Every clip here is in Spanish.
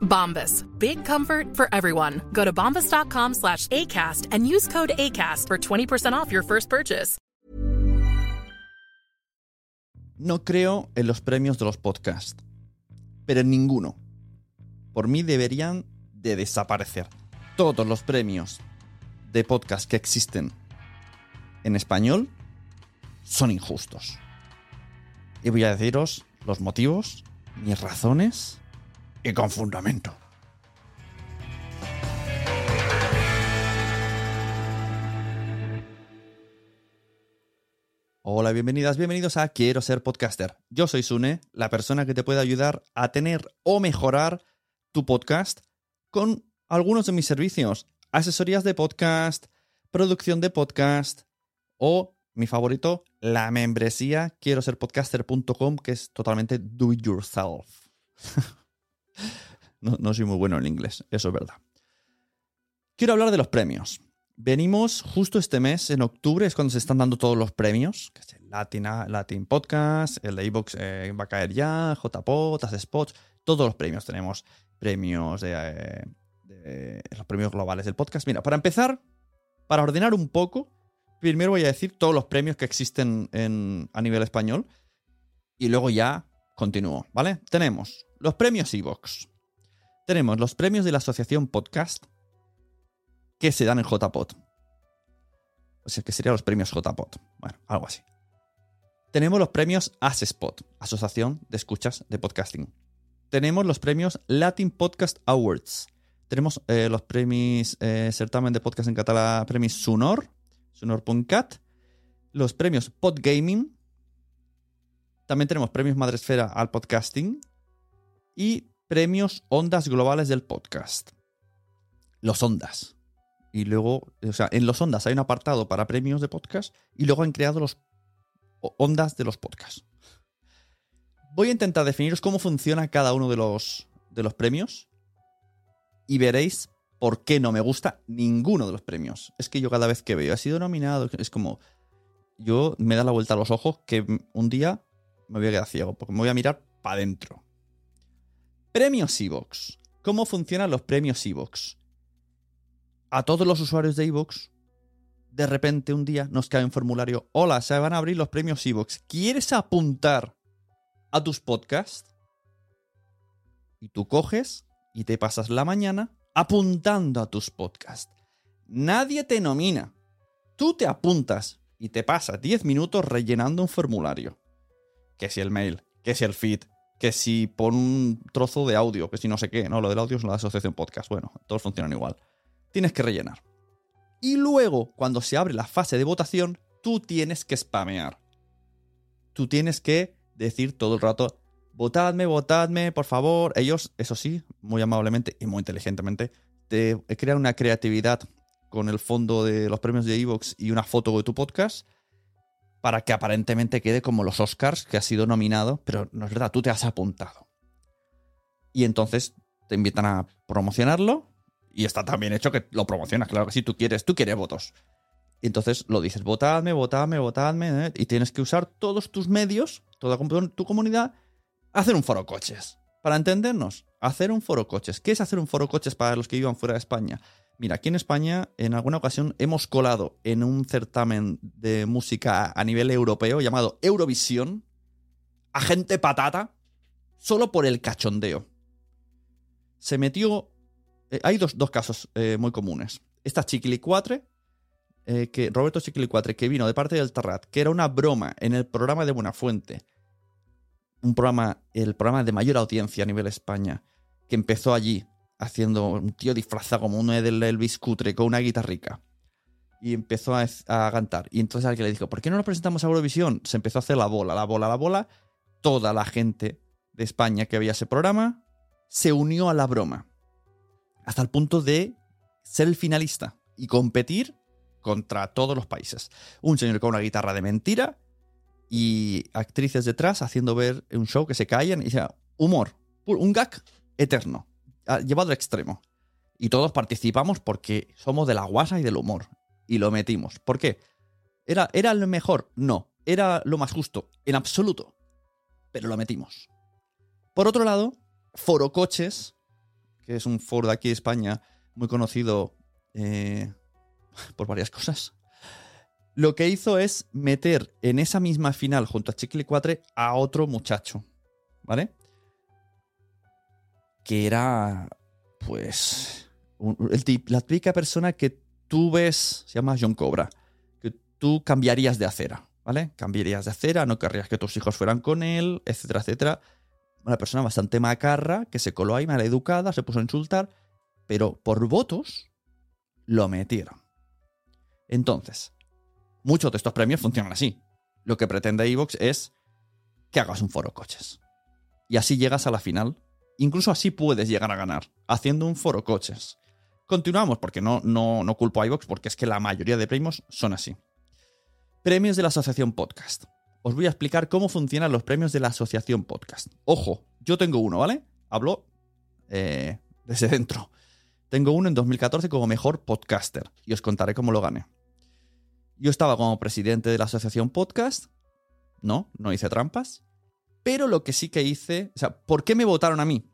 Bombas. Big comfort for everyone. Go to bombas.com slash ACAST and use code ACAST for 20% off your first purchase. No creo en los premios de los podcasts, pero en ninguno. Por mí deberían de desaparecer. Todos los premios de podcast que existen en español son injustos. Y voy a deciros los motivos, mis razones y con fundamento. Hola, bienvenidas, bienvenidos a Quiero ser podcaster. Yo soy Sune, la persona que te puede ayudar a tener o mejorar tu podcast con algunos de mis servicios. Asesorías de podcast, producción de podcast o, mi favorito, la membresía quiero ser podcaster.com que es totalmente do it yourself. no, soy muy bueno en inglés, eso es verdad. Quiero hablar de los premios. Venimos justo este mes, en octubre, es cuando se están dando todos los premios, que Latin, Podcast, el de iVoox eh, va a caer ya, JPod, Spots, todos los premios tenemos premios eh, de los premios globales del podcast. Mira, para empezar, para ordenar un poco, primero voy a decir todos los premios que existen en- a nivel español y luego ya continúo, ¿vale? Tenemos los premios iVoox, tenemos los premios de la Asociación Podcast, que se dan en JPod. O sea, que serían los premios JPod. Bueno, algo así. Tenemos los premios ASESPOT, Asociación de Escuchas de Podcasting. Tenemos los premios Latin Podcast Awards. Tenemos eh, los premios eh, Certamen de Podcast en Catalá, premios Sunor, Sunor.cat. Los premios Podgaming. También tenemos premios Madresfera al podcasting. Y premios Ondas Globales del Podcast. Los Ondas. Y luego, o sea, en los Ondas hay un apartado para premios de podcast y luego han creado los Ondas de los podcasts. Voy a intentar definiros cómo funciona cada uno de los, de los premios y veréis por qué no me gusta ninguno de los premios. Es que yo cada vez que veo, ha sido nominado, es como, yo me da la vuelta a los ojos que un día me voy a quedar ciego, porque me voy a mirar para adentro. Premios Evox. ¿Cómo funcionan los premios Evox? A todos los usuarios de Evox, de repente un día nos cae un formulario. Hola, se van a abrir los premios Evox. ¿Quieres apuntar a tus podcasts? Y tú coges y te pasas la mañana apuntando a tus podcasts. Nadie te nomina. Tú te apuntas y te pasas 10 minutos rellenando un formulario. Que si el mail, que si el feed, que si pon un trozo de audio, que si no sé qué. No, lo del audio es la asociación podcast. Bueno, todos funcionan igual. Tienes que rellenar. Y luego, cuando se abre la fase de votación, tú tienes que spamear. Tú tienes que decir todo el rato, votadme, votadme, por favor. Ellos, eso sí, muy amablemente y muy inteligentemente, te crean una creatividad con el fondo de los premios de Evox y una foto de tu podcast para que aparentemente quede como los Oscars, que has sido nominado, pero no es verdad, tú te has apuntado. Y entonces te invitan a promocionarlo y está tan bien hecho que lo promocionas, claro que sí, tú quieres, tú quieres votos. Y entonces lo dices, votadme, votadme, votadme, ¿eh? y tienes que usar todos tus medios, toda tu comunidad, hacer un foro coches. Para entendernos, hacer un foro coches. ¿Qué es hacer un foro coches para los que vivan fuera de España? Mira, aquí en España en alguna ocasión hemos colado en un certamen de música a nivel europeo llamado Eurovisión a gente patata solo por el cachondeo. Se metió... eh, hay dos, dos casos eh, muy comunes. Esta Chiquilicuatre eh, que Roberto Chiquilicuatre, que vino de parte del Terrat, que era una broma en el programa de Buenafuente, un programa, el programa de mayor audiencia a nivel España, que empezó allí haciendo un tío disfrazado como uno del Elvis Cutre con una guitarrica. Y empezó a, a cantar. Y entonces alguien le dijo, ¿por qué no nos presentamos a Eurovisión? Se empezó a hacer la bola, la bola, la bola. Toda la gente de España que veía ese programa se unió a la broma. Hasta el punto de ser el finalista y competir contra todos los países. Un señor con una guitarra de mentira y actrices detrás haciendo ver un show que se callan y dice humor, un gag eterno, llevado al extremo. Y todos participamos porque somos de la guasa y del humor. Y lo metimos. ¿Por qué? ¿Era, ¿Era lo mejor? No. ¿Era lo más justo? En absoluto. Pero lo metimos. Por otro lado, Foro Coches, que es un foro de aquí de España muy conocido eh, por varias cosas, lo que hizo es meter en esa misma final junto a Chicle 4 a otro muchacho, ¿vale? Que era, pues, la típica persona que tú ves, se llama John Cobra, que tú cambiarías de acera, ¿vale? Cambiarías de acera, no querrías que tus hijos fueran con él, etcétera, etcétera. Una persona bastante macarra que se coló ahí, mal educada, se puso a insultar, pero por votos lo metieron. Entonces, muchos de estos premios funcionan así. Lo que pretende Evox es que hagas un foro coches. Y así llegas a la final. Incluso así puedes llegar a ganar, haciendo un foro coches. Continuamos, porque no, no, no culpo a iVox, porque es que la mayoría de premios son así. Premios de la Asociación Podcast. Os voy a explicar cómo funcionan los premios de la Asociación Podcast. Ojo, yo tengo uno, ¿vale? Hablo eh, desde dentro. Tengo uno en 2014 como mejor podcaster y os contaré cómo lo gané. Yo estaba como presidente de la asociación podcast. No, no hice trampas. Pero lo que sí que hice, o sea, ¿por qué me votaron a mí?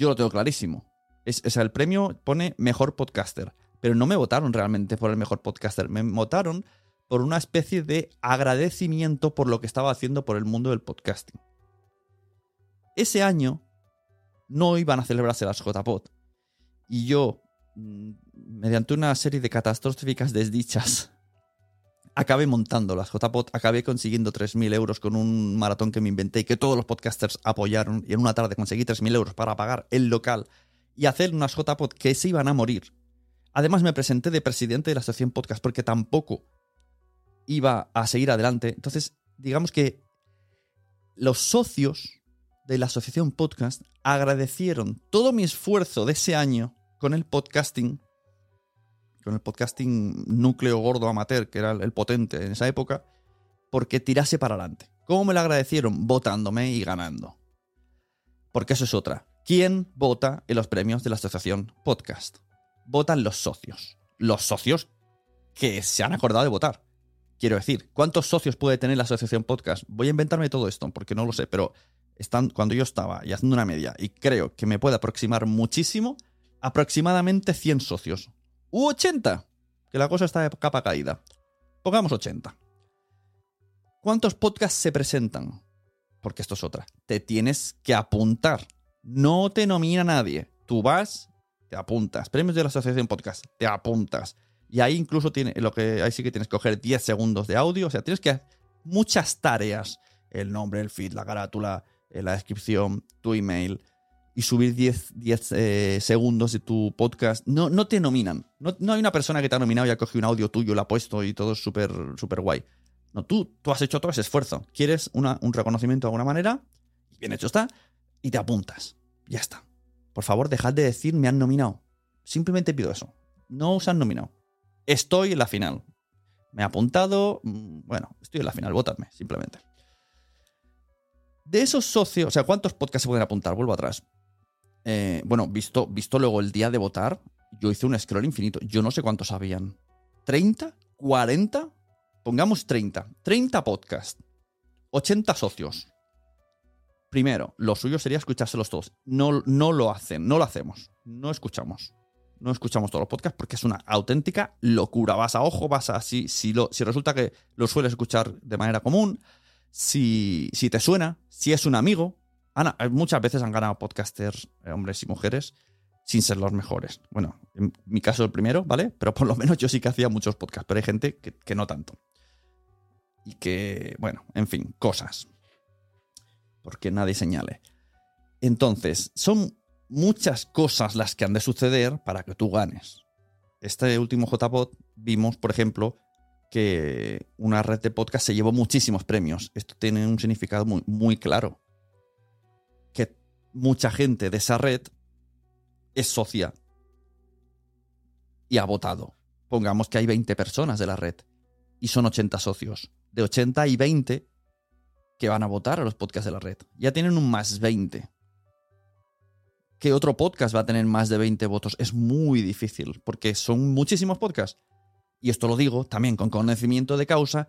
Yo lo tengo clarísimo. Es, el premio pone mejor podcaster. Pero no me votaron realmente por el mejor podcaster. Me votaron por una especie de agradecimiento por lo que estaba haciendo por el mundo del podcasting. Ese año no iban a celebrarse las JPod. Y yo, mm, mediante una serie de catastróficas desdichas, acabé montando las JPod, acabé consiguiendo 3.000 euros con un maratón que me inventé y que todos los podcasters apoyaron. Y en una tarde conseguí 3.000 euros para pagar el local y hacer unas JPod que se iban a morir. Además me presenté de presidente de la asociación podcast porque tampoco iba a seguir adelante. Entonces, digamos que los socios de la asociación podcast agradecieron todo mi esfuerzo de ese año con el podcasting con el podcasting núcleo gordo amateur, que era el potente en esa época, porque tirase para adelante. ¿Cómo me lo agradecieron? Votándome y ganando. Porque eso es otra. ¿Quién vota en los premios de la asociación podcast? Votan los socios. Los socios que se han acordado de votar. Quiero decir, ¿cuántos socios puede tener la asociación podcast? Voy a inventarme todo esto porque no lo sé, pero están, cuando yo estaba y haciendo una media y creo que me puede aproximar muchísimo, aproximadamente 100 socios u 80, que la cosa está de capa caída. Pongamos 80. ¿Cuántos podcasts se presentan? Porque esto es otra. Te tienes que apuntar. No te nomina nadie. Tú vas, te apuntas. Premios de la Asociación Podcast, te apuntas. Y ahí incluso tiene, lo que ahí sí que tienes que coger 10 segundos de audio. O sea, tienes que muchas tareas. El nombre, el feed, la carátula, eh, la descripción, tu email, y subir 10, eh, segundos de tu podcast, no, no te nominan. No, hay una persona que te ha nominado y ha cogido un audio tuyo, lo ha puesto y todo es súper super guay. No, tú, tú has hecho todo ese esfuerzo. Quieres un reconocimiento de alguna manera, bien hecho está, y te apuntas. Ya está. Por favor, dejad de decir me han nominado. Simplemente pido eso. No os han nominado. Estoy en la final. Me he apuntado. Mm, bueno, estoy en la final. Votadme, simplemente. De esos socios, o sea, ¿cuántos podcasts se pueden apuntar? Vuelvo atrás. Eh, bueno, visto, visto luego el día de votar, yo hice un scroll infinito. Yo no sé cuántos habían. ¿30? ¿40? Pongamos 30. 30 podcasts. 80 socios. Primero, lo suyo sería escuchárselos todos. No, no lo hacen, no lo hacemos. No escuchamos. No escuchamos todos los podcasts porque es una auténtica locura. Vas a ojo, vas a. Si, si, lo, si resulta que lo sueles escuchar de manera común, si, si te suena, si es un amigo, muchas veces han ganado podcasters, eh, hombres y mujeres, sin ser los mejores. Bueno, en mi caso el primero, ¿vale? Pero por lo menos yo sí que hacía muchos podcasts, pero hay gente que, que no tanto. Y que, bueno, en fin, cosas. Porque nadie señale. Entonces, son muchas cosas las que han de suceder para que tú ganes. Este último JPod vimos, por ejemplo, que una red de podcast se llevó muchísimos premios. Esto tiene un significado muy, muy claro. Mucha gente de esa red es socia y ha votado. Pongamos que hay 20 personas de la red y son 80 socios. De 80 y 20 que van a votar a los podcasts de la red. Ya tienen un más 20. ¿Qué otro podcast va a tener más de 20 votos? Es muy difícil, porque son muchísimos podcasts. Y esto lo digo también con conocimiento de causa,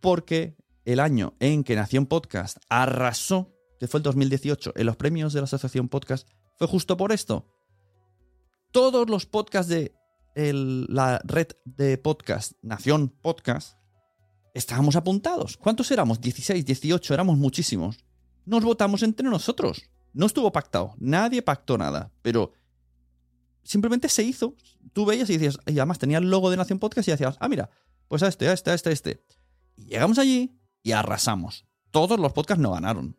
porque el año en que Nación Podcast arrasó, que fue el 2018, en los premios de la Asociación Podcast, fue justo por esto. Todos los podcasts de la red de podcast, Nación Podcast, estábamos apuntados. ¿Cuántos éramos? 16, 18, éramos muchísimos. Nos votamos entre nosotros. No estuvo pactado, nadie pactó nada, pero simplemente se hizo. Tú veías y decías, y además tenía el logo de Nación Podcast y decías, ah, mira, pues a este, a este, a este, a este. Y llegamos allí y arrasamos. Todos los podcasts no ganaron.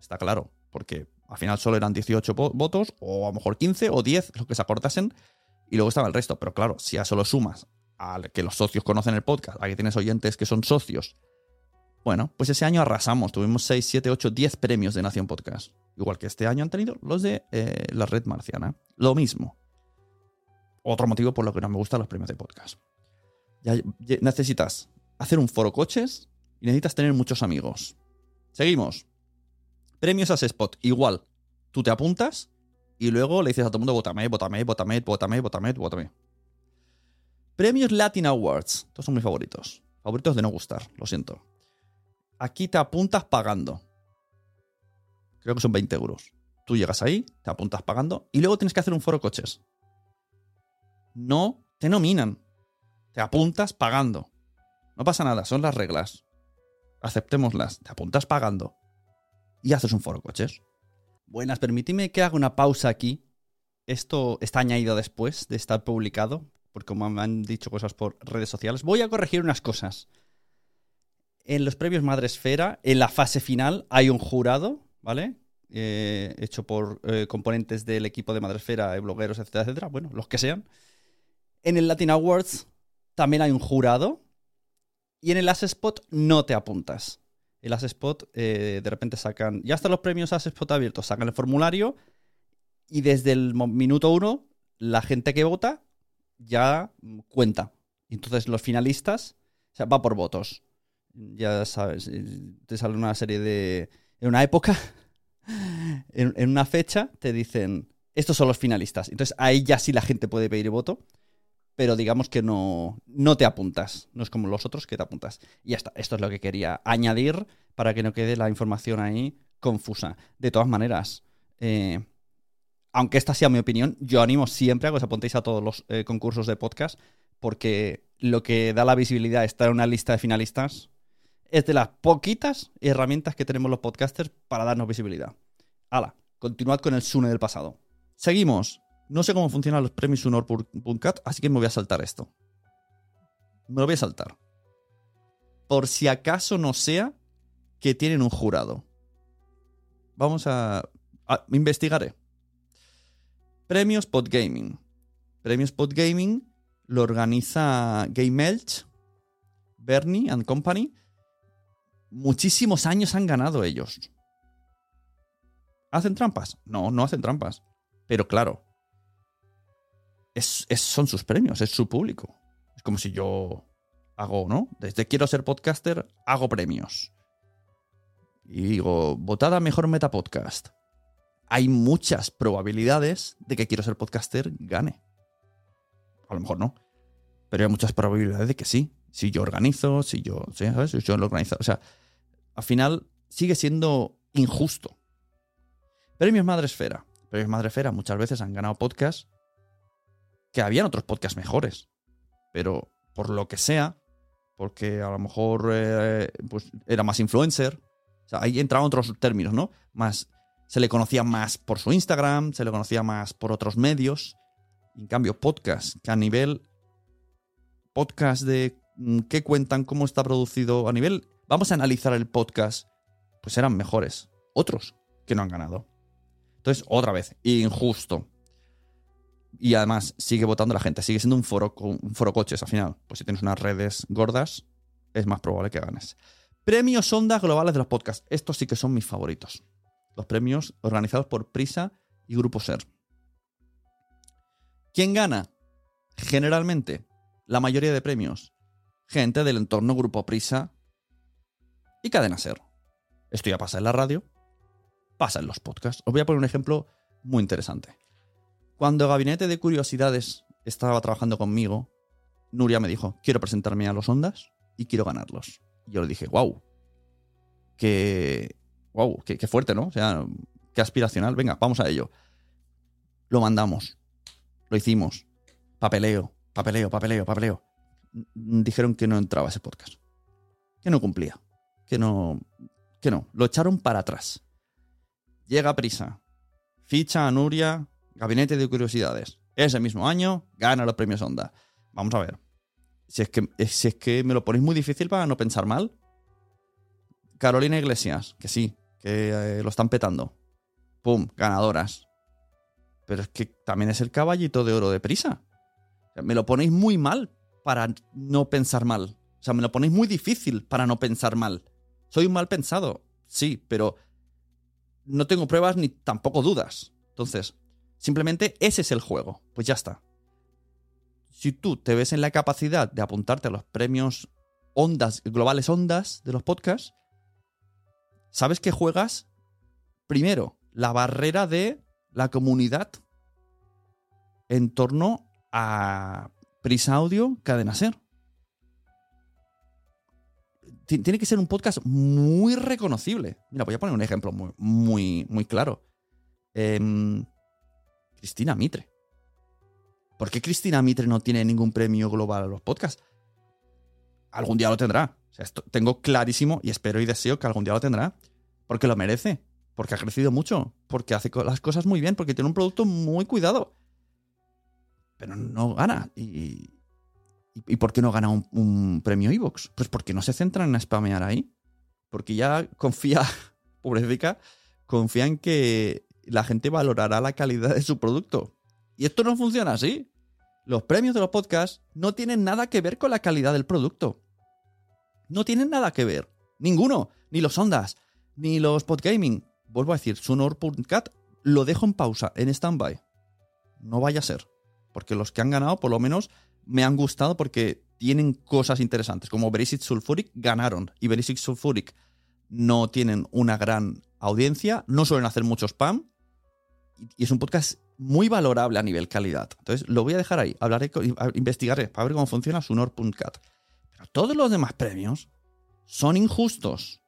Está claro, porque al final solo eran 18 votos, o a lo mejor 15 o 10, lo que se acortasen, y luego estaba el resto. Pero claro, si a solo sumas a que los socios conocen el podcast, a que tienes oyentes que son socios, bueno, pues ese año arrasamos. Tuvimos 6, 7, 8, 10 premios de Nación Podcast. Igual que este año han tenido los de eh, la red marciana. Lo mismo. Otro motivo por lo que no me gustan los premios de podcast. Necesitas hacer un foro coches y necesitas tener muchos amigos. Seguimos. Premios a Spot. Igual. Tú te apuntas y luego le dices a todo el mundo, votame, votame, votame, votame, votame, votame. Premios Latin Awards. Estos son mis favoritos. Favoritos de no gustar, lo siento. Aquí te apuntas pagando creo que son 20 euros. Tú llegas ahí, te apuntas pagando y luego tienes que hacer un foro coches. No te nominan. Te apuntas pagando. No pasa nada, son las reglas. Aceptémoslas. Te apuntas pagando. Y haces un foro coches. Buenas, permíteme que haga una pausa aquí. Esto está añadido después de estar publicado, porque como me han dicho cosas por redes sociales, voy a corregir unas cosas. En los previos Madresfera, en la fase final, hay un jurado ¿vale? Eh, hecho por eh, componentes del equipo de Madresfera, eh, blogueros, etcétera, etcétera, bueno, los que sean. En el Latin Awards también hay un jurado y en el Spot no te apuntas. El Spot de repente sacan, ya están los premios Spot abiertos, sacan el formulario y desde el minuto uno la gente que vota ya cuenta. Entonces los finalistas, o sea, va por votos. Ya sabes, te sale una serie de en una época, en, una fecha, te dicen, estos son los finalistas. Entonces ahí ya sí la gente puede pedir voto, pero digamos que no, no te apuntas. No es como los otros que te apuntas. Y ya está, esto es lo que quería añadir para que no quede la información ahí confusa. De todas maneras, eh, aunque esta sea mi opinión, yo animo siempre a que os apuntéis a todos los eh, concursos de podcast, porque lo que da la visibilidad estar en una lista de finalistas es de las poquitas herramientas que tenemos los podcasters para darnos visibilidad. Hala, continuad con el Sune del pasado. Seguimos. No sé cómo funcionan los premios Sunor.cat, así que me voy a saltar esto. Me lo voy a saltar. Por si acaso no sea que tienen un jurado. Vamos a, a investigaré. Premios Podgaming. Premios Podgaming lo organiza Game Elch, Bernie and Company muchísimos años han ganado ellos. ¿Hacen trampas? No, no hacen trampas. Pero claro, es, son sus premios, es su público. Es como si yo hago, ¿no? Desde quiero ser podcaster, hago premios. Y digo, votada mejor meta podcast. Hay muchas probabilidades de que quiero ser podcaster gane. A lo mejor no. Pero hay muchas probabilidades de que sí. Si yo organizo, si yo. Si yo lo organizo. O sea, al final sigue siendo injusto. Premios Madresfera. Premios Madresfera muchas veces han ganado podcasts que habían otros podcasts mejores. Pero por lo que sea, porque a lo mejor eh, pues era más influencer. O sea, ahí entraban otros términos, ¿no? Más se le conocía más por su Instagram, se le conocía más por otros medios. En cambio, podcast, que a nivel podcast de mm, qué cuentan, cómo está producido, a nivel, vamos a analizar el podcast, pues eran mejores. Otros que no han ganado. Entonces, otra vez, injusto. Y además, sigue votando la gente, sigue siendo un foro, un foro coches al final. Pues si tienes unas redes gordas, es más probable que ganes. Premios Ondas Globales de los podcasts. Estos sí que son mis favoritos. Los premios organizados por Prisa y Grupo Ser. ¿Quién gana? Generalmente, la mayoría de premios. Gente del entorno Grupo Prisa y Cadena Ser. Esto ya pasa en la radio, pasa en los podcasts. Os voy a poner un ejemplo muy interesante. Cuando Gabinete de Curiosidades estaba trabajando conmigo, Nuria me dijo, quiero presentarme a los Ondas y quiero ganarlos. Y yo le dije, wow, qué, wow, qué, qué fuerte, ¿no? O sea, qué aspiracional. Venga, vamos a ello. Lo mandamos, lo hicimos. Papeleo, papeleo, papeleo, papeleo. Dijeron que no entraba ese podcast. Que no cumplía. Que no. Que no. Lo echaron para atrás. Llega prisa. Ficha a Nuria, Gabinete de Curiosidades. Ese mismo año gana los premios Onda. Vamos a ver. Si es que, si es que me lo ponéis muy difícil para no pensar mal. Carolina Iglesias, que sí, que eh, lo están petando. ¡Pum! Ganadoras. Pero es que también es el caballito de oro de prisa. me lo ponéis muy mal para no pensar mal. O sea, me lo ponéis muy difícil para no pensar mal. Soy un mal pensado, sí, pero no tengo pruebas ni tampoco dudas. Entonces, simplemente ese es el juego. Pues ya está. Si tú te ves en la capacidad de apuntarte a los premios ondas, globales ondas de los podcasts, sabes que juegas primero la barrera de la comunidad en torno a Prisa Audio Cadena Ser. Tiene que ser un podcast muy reconocible. Mira, voy a poner un ejemplo muy, muy, muy claro. Em, Cristina Mitre. ¿Por qué Cristina Mitre no tiene ningún premio global a los podcasts? Algún día lo tendrá. tengo clarísimo y espero y deseo que algún día lo tendrá. Porque lo merece. Porque ha crecido mucho. Porque hace las cosas muy bien. Porque tiene un producto muy cuidado. Pero no gana. Y, ¿Y por qué no gana un, premio Evox? Pues porque no se centran en spamear ahí. Porque ya confía, pobrecita, confía en que la gente valorará la calidad de su producto. Y esto no funciona así. Los premios de los podcasts no tienen nada que ver con la calidad del producto. No tienen nada que ver. Ninguno. Ni los ondas, ni los podgaming. Vuelvo a decir, Sunor.cat lo dejo en pausa, en stand-by. No vaya a ser. Porque los que han ganado, por lo menos, me han gustado porque tienen cosas interesantes. Como Basic Sulfuric ganaron. Y Basic Sulfuric no tienen una gran audiencia, no suelen hacer mucho spam. Y es un podcast muy valorable a nivel calidad. Entonces lo voy a dejar ahí. Hablaré, investigaré para ver cómo funciona Sunor.cat. Pero todos los demás premios son injustos.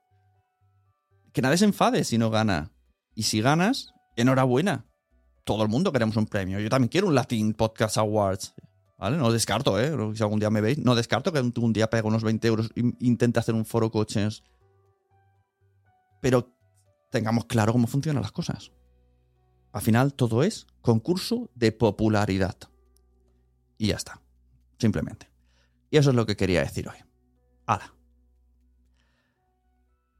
Que nadie se enfade si no gana. Y si ganas, enhorabuena. Todo el mundo queremos un premio. Yo también quiero un Latin Podcast Awards. No descarto, ¿eh? Si algún día me veis, no descarto que un día pegue unos 20 euros e intente hacer un foro coches. Pero tengamos claro cómo funcionan las cosas. Al final todo es concurso de popularidad. Y ya está. Simplemente. Y eso es lo que quería decir hoy. ¡Hala!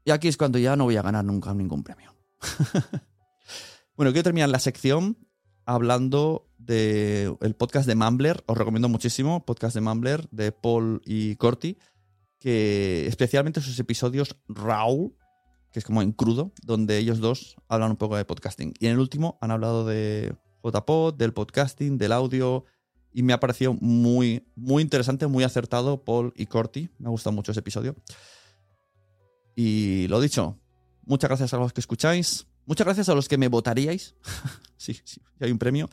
Y aquí es cuando ya no voy a ganar nunca ningún premio. bueno, quiero terminar la sección hablando del el podcast de Mumbler. Os recomiendo muchísimo, podcast de Mumbler, de Paul y Corti, que especialmente sus episodios Raw, que es como en crudo, donde ellos dos hablan un poco de podcasting. Y en el último han hablado de JPod, del podcasting, del audio, y me ha parecido muy, muy interesante, muy acertado Paul y Corti. Me ha gustado mucho ese episodio. Y lo dicho, muchas gracias a los que escucháis. Muchas gracias a los que me votaríais. sí, sí, hay un premio.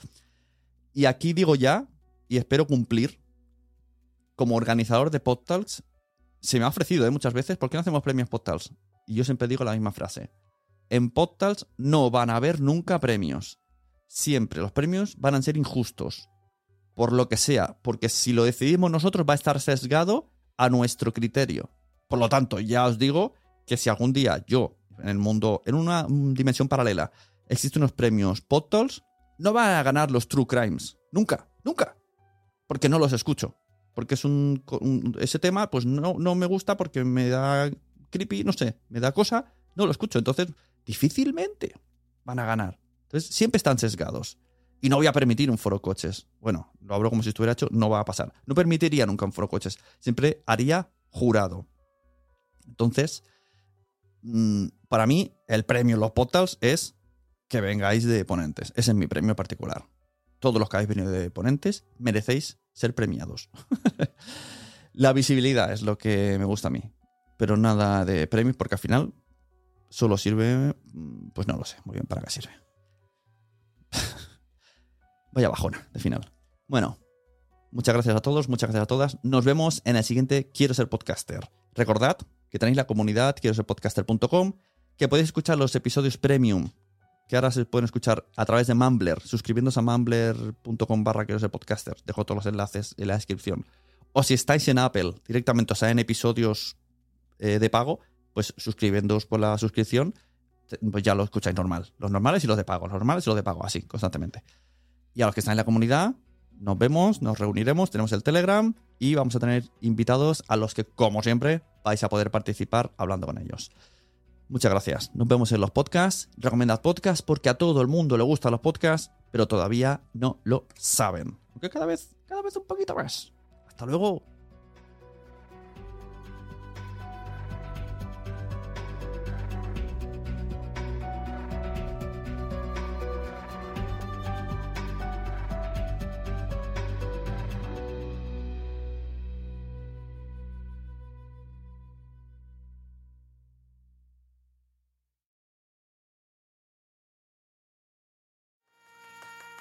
Y aquí digo ya, y espero cumplir, como organizador de PodTalks, se me ha ofrecido ¿eh? muchas veces, ¿por qué no hacemos premios PodTalks? Y yo siempre digo la misma frase. En PodTalks no van a haber nunca premios. Siempre los premios van a ser injustos. Por lo que sea, porque si lo decidimos nosotros va a estar sesgado a nuestro criterio. Por lo tanto, ya os digo que si algún día yo, en el mundo, en una dimensión paralela, existen unos premios Podtals, no van a ganar los True Crimes. Nunca, nunca. Porque no los escucho. Porque es un, un- ese tema, pues no, no me gusta porque me da creepy, no sé, me da cosa, no lo escucho. Entonces, difícilmente van a ganar. Entonces, siempre están sesgados. Y no voy a permitir un foro coches. Bueno, lo hablo como si estuviera hecho, no va a pasar. No permitiría nunca un foro coches. Siempre haría jurado. Entonces, mm, para mí, el premio Los Podtals es que vengáis de ponentes. Ese es mi premio particular. Todos los que habéis venido de ponentes merecéis ser premiados. La visibilidad es lo que me gusta a mí. Pero nada de premios porque al final solo sirve, pues no lo sé muy bien para qué sirve. Vaya bajona de final. Bueno, muchas gracias a todos, muchas gracias a todas. Nos vemos en el siguiente Quiero ser podcaster. Recordad que tenéis la comunidad quiero ser podcaster.com, que podéis escuchar los episodios premium, que ahora se pueden escuchar a través de Mumbler, suscribiéndose a mumbler.com barra quiero ser podcaster. Dejo todos los enlaces en la descripción. O si estáis en Apple, directamente, o sea, en episodios eh, de pago, pues suscribiéndoos por la suscripción, pues ya lo escucháis normal. Los normales y los de pago, los normales y los de pago, así, constantemente. Y a los que están en la comunidad, nos vemos, nos reuniremos, tenemos el Telegram y vamos a tener invitados a los que, como siempre, vais a poder participar hablando con ellos. Muchas gracias. Nos vemos en los podcasts. Recomendad podcasts porque a todo el mundo le gustan los podcasts, pero todavía no lo saben. Aunque cada vez, cada vez un poquito más. Hasta luego.